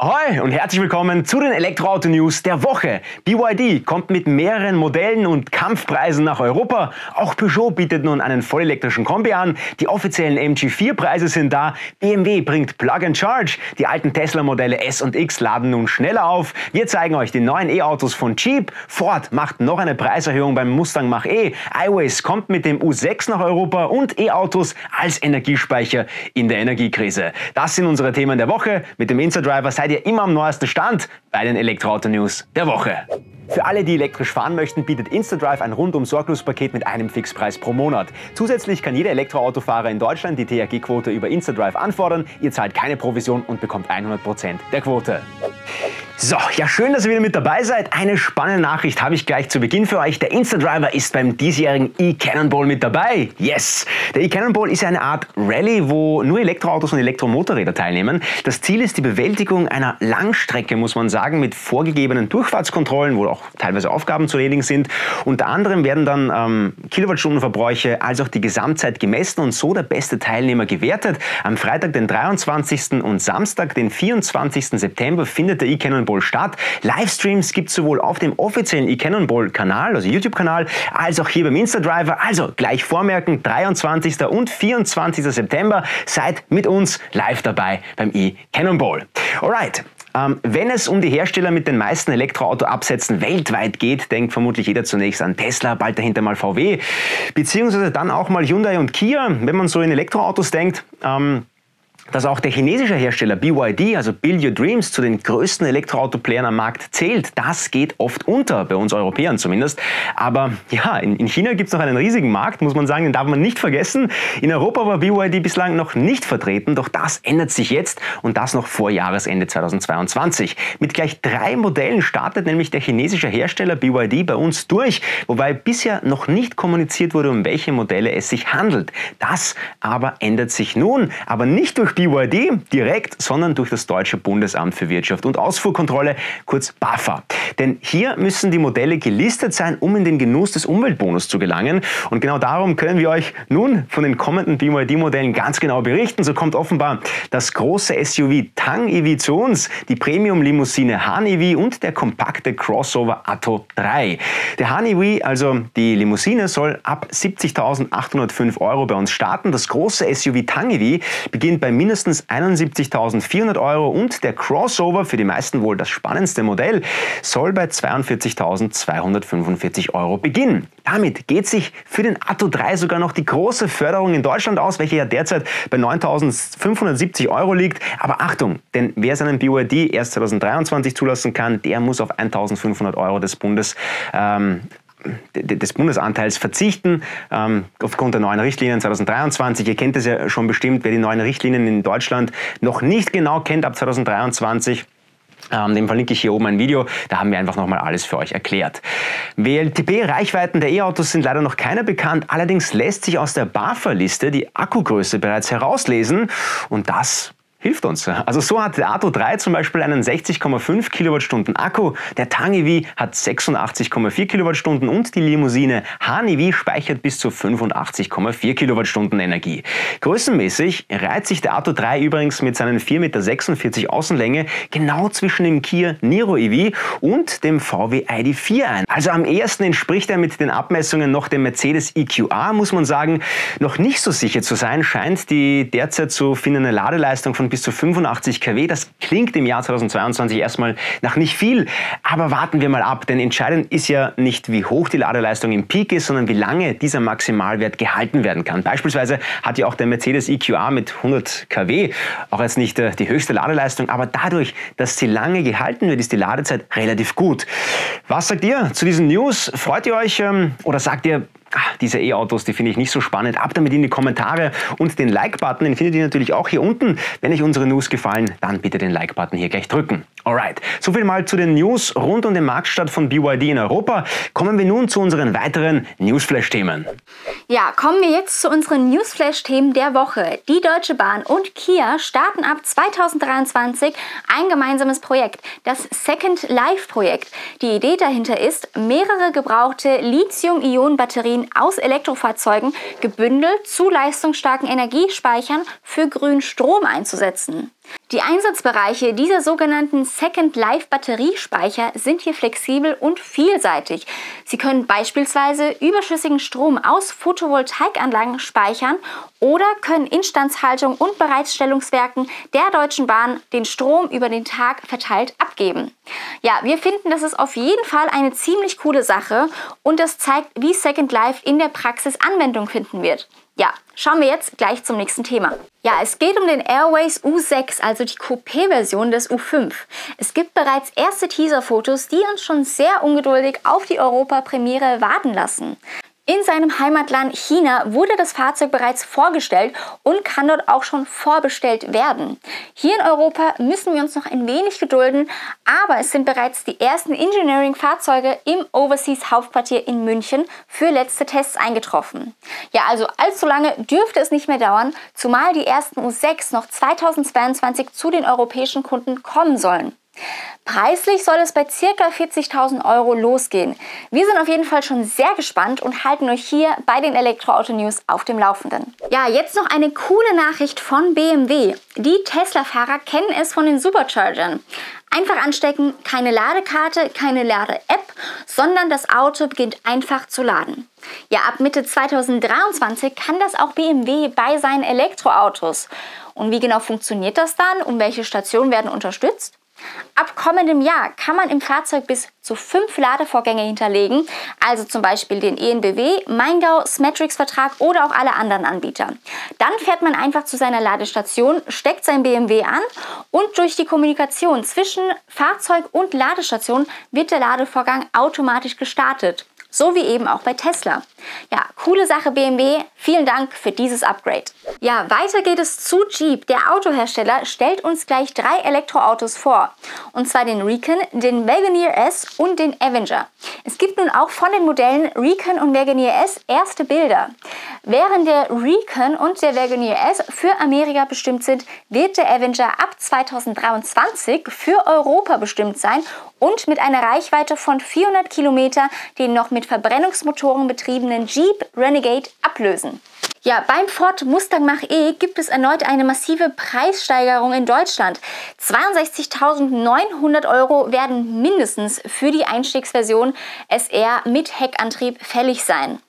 Ahoi und herzlich willkommen zu den Elektroauto-News der Woche. BYD kommt mit mehreren Modellen und Kampfpreisen nach Europa. Auch Peugeot bietet nun einen vollelektrischen Kombi an. Die offiziellen MG4-Preise sind da. BMW bringt Plug and Charge. Die alten Tesla-Modelle S und X laden nun schneller auf. Wir zeigen euch die neuen E-Autos von Jeep. Ford macht noch eine Preiserhöhung beim Mustang Mach-E. iWays kommt mit dem U6 nach Europa und E-Autos als Energiespeicher in der Energiekrise. Das sind unsere Themen der Woche. Mit dem Insta-Driver seid seid ihr immer am neuesten Stand bei den Elektroauto-News der Woche. Für alle, die elektrisch fahren möchten, bietet InstaDrive ein rundum sorglos Paket mit einem Fixpreis pro Monat. Zusätzlich kann jeder Elektroautofahrer in Deutschland die THG-Quote über InstaDrive anfordern. Ihr zahlt keine Provision und bekommt 100% der Quote. So, ja schön, dass ihr wieder mit dabei seid. Eine spannende Nachricht habe ich gleich zu Beginn für euch. Der Insta-Driver ist beim diesjährigen e-Cannonball mit dabei. Yes! Der e-Cannonball ist eine Art Rallye, wo nur Elektroautos und Elektromotorräder teilnehmen. Das Ziel ist die Bewältigung einer Langstrecke, muss man sagen, mit vorgegebenen Durchfahrtskontrollen, wo auch teilweise Aufgaben zu erledigen sind. Unter anderem werden dann ähm, Kilowattstundenverbräuche als auch die Gesamtzeit gemessen und so der beste Teilnehmer gewertet. Am Freitag, den 23. und Samstag, den 24. September findet der e-Cannonball Cannonball statt. Livestreams gibt es sowohl auf dem offiziellen eCannonball-Kanal, also YouTube-Kanal, als auch hier beim Insta-Driver. Also gleich vormerken, 23. und 24. September. Seid mit uns live dabei beim eCannonball. Alright, ähm, wenn es um die Hersteller mit den meisten Elektroauto-Absätzen weltweit geht, denkt vermutlich jeder zunächst an Tesla, bald dahinter mal VW, beziehungsweise dann auch mal Hyundai und Kia, wenn man so in Elektroautos denkt. Ähm, dass auch der chinesische Hersteller BYD, also Build Your Dreams, zu den größten Elektroauto-Playern am Markt zählt, das geht oft unter, bei uns Europäern zumindest. Aber ja, in, in China gibt es noch einen riesigen Markt, muss man sagen, den darf man nicht vergessen. In Europa war BYD bislang noch nicht vertreten, doch das ändert sich jetzt und das noch vor Jahresende 2022. Mit gleich drei Modellen startet nämlich der chinesische Hersteller BYD bei uns durch, wobei bisher noch nicht kommuniziert wurde, um welche Modelle es sich handelt. Das aber ändert sich nun, aber nicht durch BYD direkt, sondern durch das Deutsche Bundesamt für Wirtschaft und Ausfuhrkontrolle, kurz BAFA. Denn hier müssen die Modelle gelistet sein, um in den Genuss des Umweltbonus zu gelangen. Und genau darum können wir euch nun von den kommenden BYD-Modellen ganz genau berichten. So kommt offenbar das große SUV Tang EV zu uns, die Premium-Limousine Han EV und der kompakte Crossover Atto 3. Der Han EV, also die Limousine, soll ab 70.805 Euro bei uns starten. Das große SUV Tang EV beginnt bei mindestens mindestens 71.400 Euro und der Crossover, für die meisten wohl das spannendste Modell, soll bei 42.245 Euro beginnen. Damit geht sich für den Atto 3 sogar noch die große Förderung in Deutschland aus, welche ja derzeit bei 9.570 Euro liegt. Aber Achtung, denn wer seinen BYD erst 2023 zulassen kann, der muss auf 1.500 Euro des Bundes ähm, des Bundesanteils verzichten, ähm, aufgrund der neuen Richtlinien 2023. Ihr kennt es ja schon bestimmt, wer die neuen Richtlinien in Deutschland noch nicht genau kennt ab 2023. Ähm, dem verlinke ich hier oben ein Video, da haben wir einfach nochmal alles für euch erklärt. WLTP-Reichweiten der E-Autos sind leider noch keine bekannt, allerdings lässt sich aus der BAFA-Liste die Akkugröße bereits herauslesen und das hilft uns. Also so hat der Atto 3 zum Beispiel einen 60,5 Kilowattstunden Akku, der Tang EV hat 86,4 Kilowattstunden und die Limousine Han EV speichert bis zu 85,4 Kilowattstunden Energie. Größenmäßig reiht sich der Atto 3 übrigens mit seinen 4,46 Meter Außenlänge genau zwischen dem Kia Niro EV und dem VW ID4 ein. Also am ehesten entspricht er mit den Abmessungen noch dem Mercedes EQA, muss man sagen. Noch nicht so sicher zu sein scheint die derzeit zu findende Ladeleistung von bis zu 85 kW. Das klingt im Jahr 2022 erstmal nach nicht viel, aber warten wir mal ab, denn entscheidend ist ja nicht, wie hoch die Ladeleistung im Peak ist, sondern wie lange dieser Maximalwert gehalten werden kann. Beispielsweise hat ja auch der Mercedes EQA mit 100 kW auch jetzt nicht äh, die höchste Ladeleistung, aber dadurch, dass sie lange gehalten wird, ist die Ladezeit relativ gut. Was sagt ihr zu diesen News? Freut ihr euch ähm, oder sagt ihr, diese E-Autos, die finde ich nicht so spannend. Ab damit in die Kommentare und den Like-Button, den findet ihr natürlich auch hier unten. Wenn euch unsere News gefallen, dann bitte den Like-Button hier gleich drücken. Alright, soviel mal zu den News rund um den Marktstart von BYD in Europa. Kommen wir nun zu unseren weiteren Newsflash-Themen. Ja, kommen wir jetzt zu unseren Newsflash-Themen der Woche. Die Deutsche Bahn und Kia starten ab 2023 ein gemeinsames Projekt, das Second Life-Projekt. Die Idee dahinter ist, mehrere gebrauchte Lithium-Ionen-Batterien aus Elektrofahrzeugen gebündelt zu leistungsstarken Energiespeichern für grünen Strom einzusetzen. Die Einsatzbereiche dieser sogenannten Second Life Batteriespeicher sind hier flexibel und vielseitig. Sie können beispielsweise überschüssigen Strom aus Photovoltaikanlagen speichern oder können Instandhaltung und Bereitstellungswerken der Deutschen Bahn den Strom über den Tag verteilt abgeben. Ja, wir finden, das ist auf jeden Fall eine ziemlich coole Sache und das zeigt, wie Second Life in der Praxis Anwendung finden wird. Ja, schauen wir jetzt gleich zum nächsten Thema. Ja, es geht um den Airways U6, also die Coupé-Version des U5. Es gibt bereits erste Teaser-Fotos, die uns schon sehr ungeduldig auf die Europa-Premiere warten lassen. In seinem Heimatland China wurde das Fahrzeug bereits vorgestellt und kann dort auch schon vorbestellt werden. Hier in Europa müssen wir uns noch ein wenig gedulden, aber es sind bereits die ersten Engineering-Fahrzeuge im Overseas Hauptquartier in München für letzte Tests eingetroffen. Ja, also allzu lange dürfte es nicht mehr dauern, zumal die ersten U6 noch 2022 zu den europäischen Kunden kommen sollen. Preislich soll es bei ca. 40.000 Euro losgehen. Wir sind auf jeden Fall schon sehr gespannt und halten euch hier bei den Elektroauto-News auf dem Laufenden. Ja, jetzt noch eine coole Nachricht von BMW. Die Tesla-Fahrer kennen es von den Superchargern. Einfach anstecken, keine Ladekarte, keine Lade-App, sondern das Auto beginnt einfach zu laden. Ja, ab Mitte 2023 kann das auch BMW bei seinen Elektroautos. Und wie genau funktioniert das dann? Und welche Stationen werden unterstützt? Ab kommendem Jahr kann man im Fahrzeug bis zu fünf Ladevorgänge hinterlegen, also zum Beispiel den ENBW, Maingau, Smatrix-Vertrag oder auch alle anderen Anbieter. Dann fährt man einfach zu seiner Ladestation, steckt sein BMW an und durch die Kommunikation zwischen Fahrzeug und Ladestation wird der Ladevorgang automatisch gestartet. So wie eben auch bei Tesla. Ja, coole Sache BMW. Vielen Dank für dieses Upgrade. Ja, weiter geht es zu Jeep. Der Autohersteller stellt uns gleich drei Elektroautos vor. Und zwar den Recon, den Wagoneer S und den Avenger. Es gibt nun auch von den Modellen Recon und Wagoneer S erste Bilder. Während der Recon und der Wagoneer S für Amerika bestimmt sind, wird der Avenger ab 2023 für Europa bestimmt sein und mit einer Reichweite von 400 Kilometer den noch mit Verbrennungsmotoren betriebenen Jeep Renegade ablösen. Ja, beim Ford Mustang Mach-E gibt es erneut eine massive Preissteigerung in Deutschland. 62.900 Euro werden mindestens für die Einstiegsversion SR mit Heckantrieb fällig sein.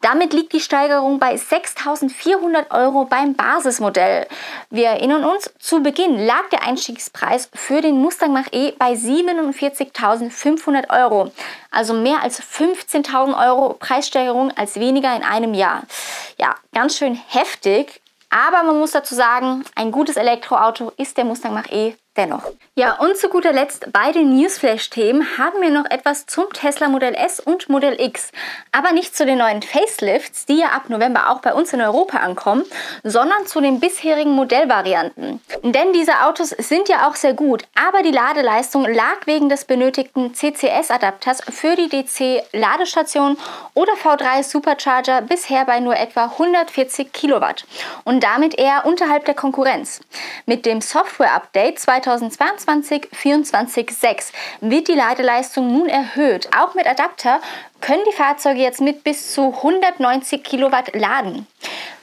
Damit liegt die Steigerung bei 6.400 Euro beim Basismodell. Wir erinnern uns, zu Beginn lag der Einstiegspreis für den Mustang Mach-E bei 47.500 Euro. Also mehr als 15.000 Euro Preissteigerung als weniger in einem Jahr. Ja, ganz schön heftig. Aber man muss dazu sagen, ein gutes Elektroauto ist der Mustang Mach-E dennoch. Ja, und zu guter Letzt bei den Newsflash-Themen haben wir noch etwas zum Tesla Modell S und Modell X. Aber nicht zu den neuen Facelifts, die ja ab November auch bei uns in Europa ankommen, sondern zu den bisherigen Modellvarianten. Denn diese Autos sind ja auch sehr gut, aber die Ladeleistung lag wegen des benötigten CCS-Adapters für die DC-Ladestation oder V3 Supercharger bisher bei nur etwa 140 Kilowatt und damit eher unterhalb der Konkurrenz. Mit dem Software-Update 2022-24.6 wird die Ladeleistung nun erhöht. Auch mit Adapter können die Fahrzeuge jetzt mit bis zu 190 Kilowatt laden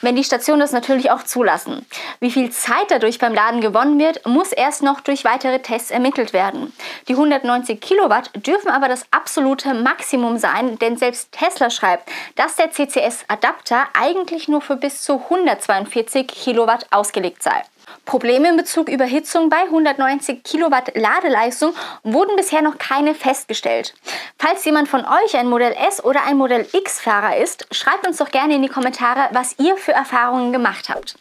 wenn die Stationen das natürlich auch zulassen. Wie viel Zeit dadurch beim Laden gewonnen wird, muss erst noch durch weitere Tests ermittelt werden. Die 190 Kilowatt dürfen aber das absolute Maximum sein, denn selbst Tesla schreibt, dass der CCS-Adapter eigentlich nur für bis zu 142 Kilowatt ausgelegt sei. Probleme in Bezug Überhitzung bei 190 Kilowatt Ladeleistung wurden bisher noch keine festgestellt. Falls jemand von euch ein Modell S oder ein Modell X Fahrer ist, schreibt uns doch gerne in die Kommentare, was ihr für Erfahrungen gemacht habt.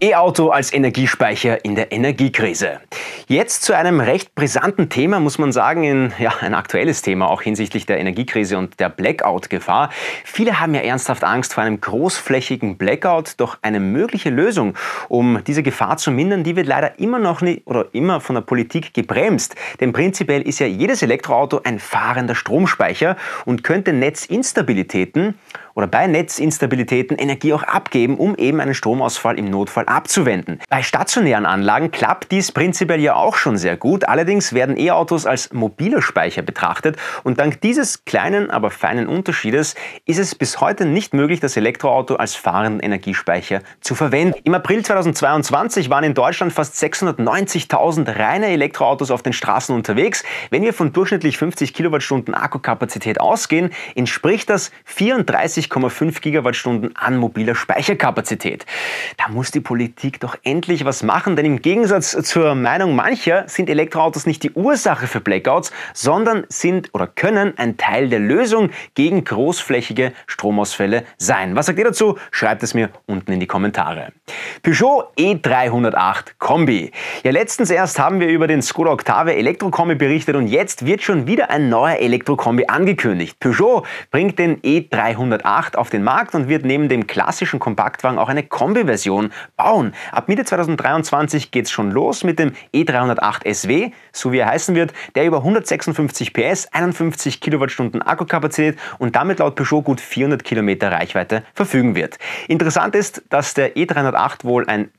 E-Auto als Energiespeicher in der Energiekrise. Jetzt zu einem recht brisanten Thema, muss man sagen, in, ja, ein aktuelles Thema, auch hinsichtlich der Energiekrise und der Blackout-Gefahr. Viele haben ja ernsthaft Angst vor einem großflächigen Blackout, doch eine mögliche Lösung, um diese Gefahr zu mindern, die wird leider immer noch nicht oder immer von der Politik gebremst. Denn prinzipiell ist ja jedes Elektroauto ein fahrender Stromspeicher und könnte Netzinstabilitäten oder bei Netzinstabilitäten Energie auch abgeben, um eben einen Stromausfall im Notfall abzuwenden. Bei stationären Anlagen klappt dies prinzipiell ja auch schon sehr gut. Allerdings werden E-Autos als mobile Speicher betrachtet und dank dieses kleinen, aber feinen Unterschiedes ist es bis heute nicht möglich, das Elektroauto als fahrenden Energiespeicher zu verwenden. Im April 2022 waren waren in Deutschland fast 690.000 reine Elektroautos auf den Straßen unterwegs. Wenn wir von durchschnittlich 50 Kilowattstunden Akkukapazität ausgehen, entspricht das 34,5 Gigawattstunden an mobiler Speicherkapazität. Da muss die Politik doch endlich was machen, denn im Gegensatz zur Meinung mancher sind Elektroautos nicht die Ursache für Blackouts, sondern sind oder können ein Teil der Lösung gegen großflächige Stromausfälle sein. Was sagt ihr dazu? Schreibt es mir unten in die Kommentare. Peugeot E308 Kombi. Ja, letztens erst haben wir über den Skoda Octave Elektrokombi berichtet und jetzt wird schon wieder ein neuer Elektrokombi angekündigt. Peugeot bringt den E308 auf den Markt und wird neben dem klassischen Kompaktwagen auch eine Kombi-Version bauen. Ab Mitte 2023 geht es schon los mit dem E308 SW, so wie er heißen wird, der über 156 PS, 51 Kilowattstunden Akkukapazität und damit laut Peugeot gut 400 Kilometer Reichweite verfügen wird. Interessant ist, dass der E308 wohl ein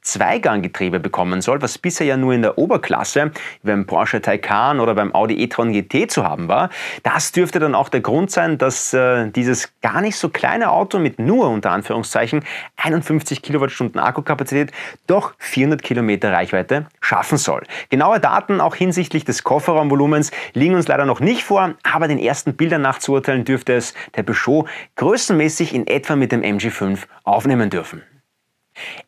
Zweiganggetriebe bekommen soll, was bisher ja nur in der Oberklasse beim Porsche Taycan oder beim Audi e-tron GT zu haben war. Das dürfte dann auch der Grund sein, dass äh, dieses gar nicht so kleine Auto mit nur unter Anführungszeichen 51 Kilowattstunden Akkukapazität doch 400 Kilometer Reichweite schaffen soll. Genaue Daten auch hinsichtlich des Kofferraumvolumens liegen uns leider noch nicht vor, aber den ersten Bildern nach zu urteilen dürfte es der Peugeot größenmäßig in etwa mit dem MG5 aufnehmen dürfen.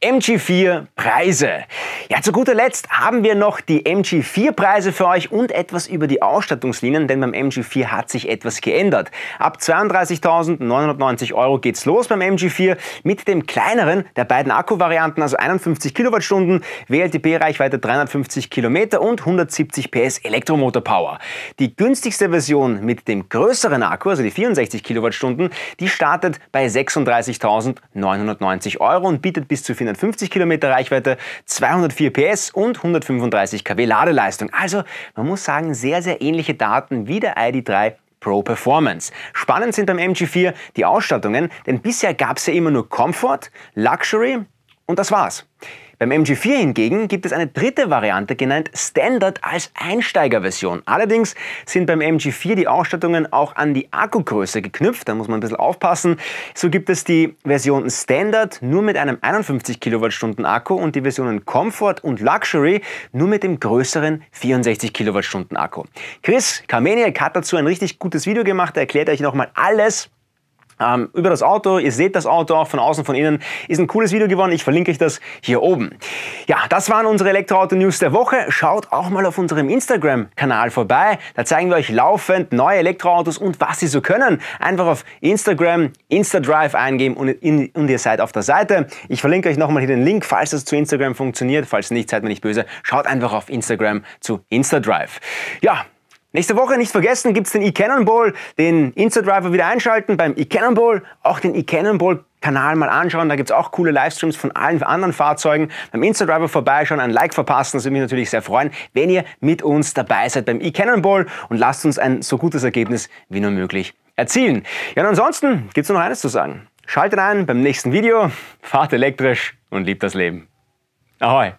MG4 Preise. Ja, zu guter Letzt haben wir noch die MG4 Preise für euch und etwas über die Ausstattungslinien, denn beim MG4 hat sich etwas geändert. Ab 32.990 Euro geht's los beim MG4 mit dem kleineren der beiden Akkuvarianten, also 51 Kilowattstunden, WLTP-Reichweite 350 Kilometer und 170 PS Elektromotor-Power. Die günstigste Version mit dem größeren Akku, also die 64 Kilowattstunden, die startet bei 36.990 Euro und bietet bis zu 450 Kilometer Reichweite, 204 PS und 135 kW Ladeleistung. Also man muss sagen, sehr, sehr ähnliche Daten wie der ID3 Pro Performance. Spannend sind beim MG4 die Ausstattungen, denn bisher gab es ja immer nur Comfort, Luxury und das war's. Beim MG4 hingegen gibt es eine dritte Variante genannt Standard als Einsteigerversion. Allerdings sind beim MG4 die Ausstattungen auch an die Akkugröße geknüpft, da muss man ein bisschen aufpassen. So gibt es die Version Standard nur mit einem 51 Kilowattstunden Akku und die Versionen Comfort und Luxury nur mit dem größeren 64 Kilowattstunden Akku. Chris Kameniak hat dazu ein richtig gutes Video gemacht, er erklärt euch nochmal alles ähm, über das Auto. Ihr seht das Auto auch von außen, von innen. Ist ein cooles Video geworden. Ich verlinke euch das hier oben. Ja, das waren unsere Elektroauto-News der Woche. Schaut auch mal auf unserem Instagram-Kanal vorbei. Da zeigen wir euch laufend neue Elektroautos und was sie so können. Einfach auf Instagram, Instadrive eingeben und, in, und ihr seid auf der Seite. Ich verlinke euch nochmal hier den Link, falls das zu Instagram funktioniert. Falls nicht, seid mir nicht böse. Schaut einfach auf Instagram zu Instadrive. Ja, Nächste Woche nicht vergessen, gibt es den eCannonball, den Insta-Driver wieder einschalten beim eCannonball, auch den eCannonball Kanal mal anschauen, da gibt es auch coole Livestreams von allen anderen Fahrzeugen. Beim Insta-Driver vorbeischauen, ein Like verpassen, das würde mich natürlich sehr freuen, wenn ihr mit uns dabei seid beim eCannonball und lasst uns ein so gutes Ergebnis wie nur möglich erzielen. Ja, und ansonsten gibt es nur noch eines zu sagen. Schaltet ein beim nächsten Video, fahrt elektrisch und liebt das Leben. Ahoi!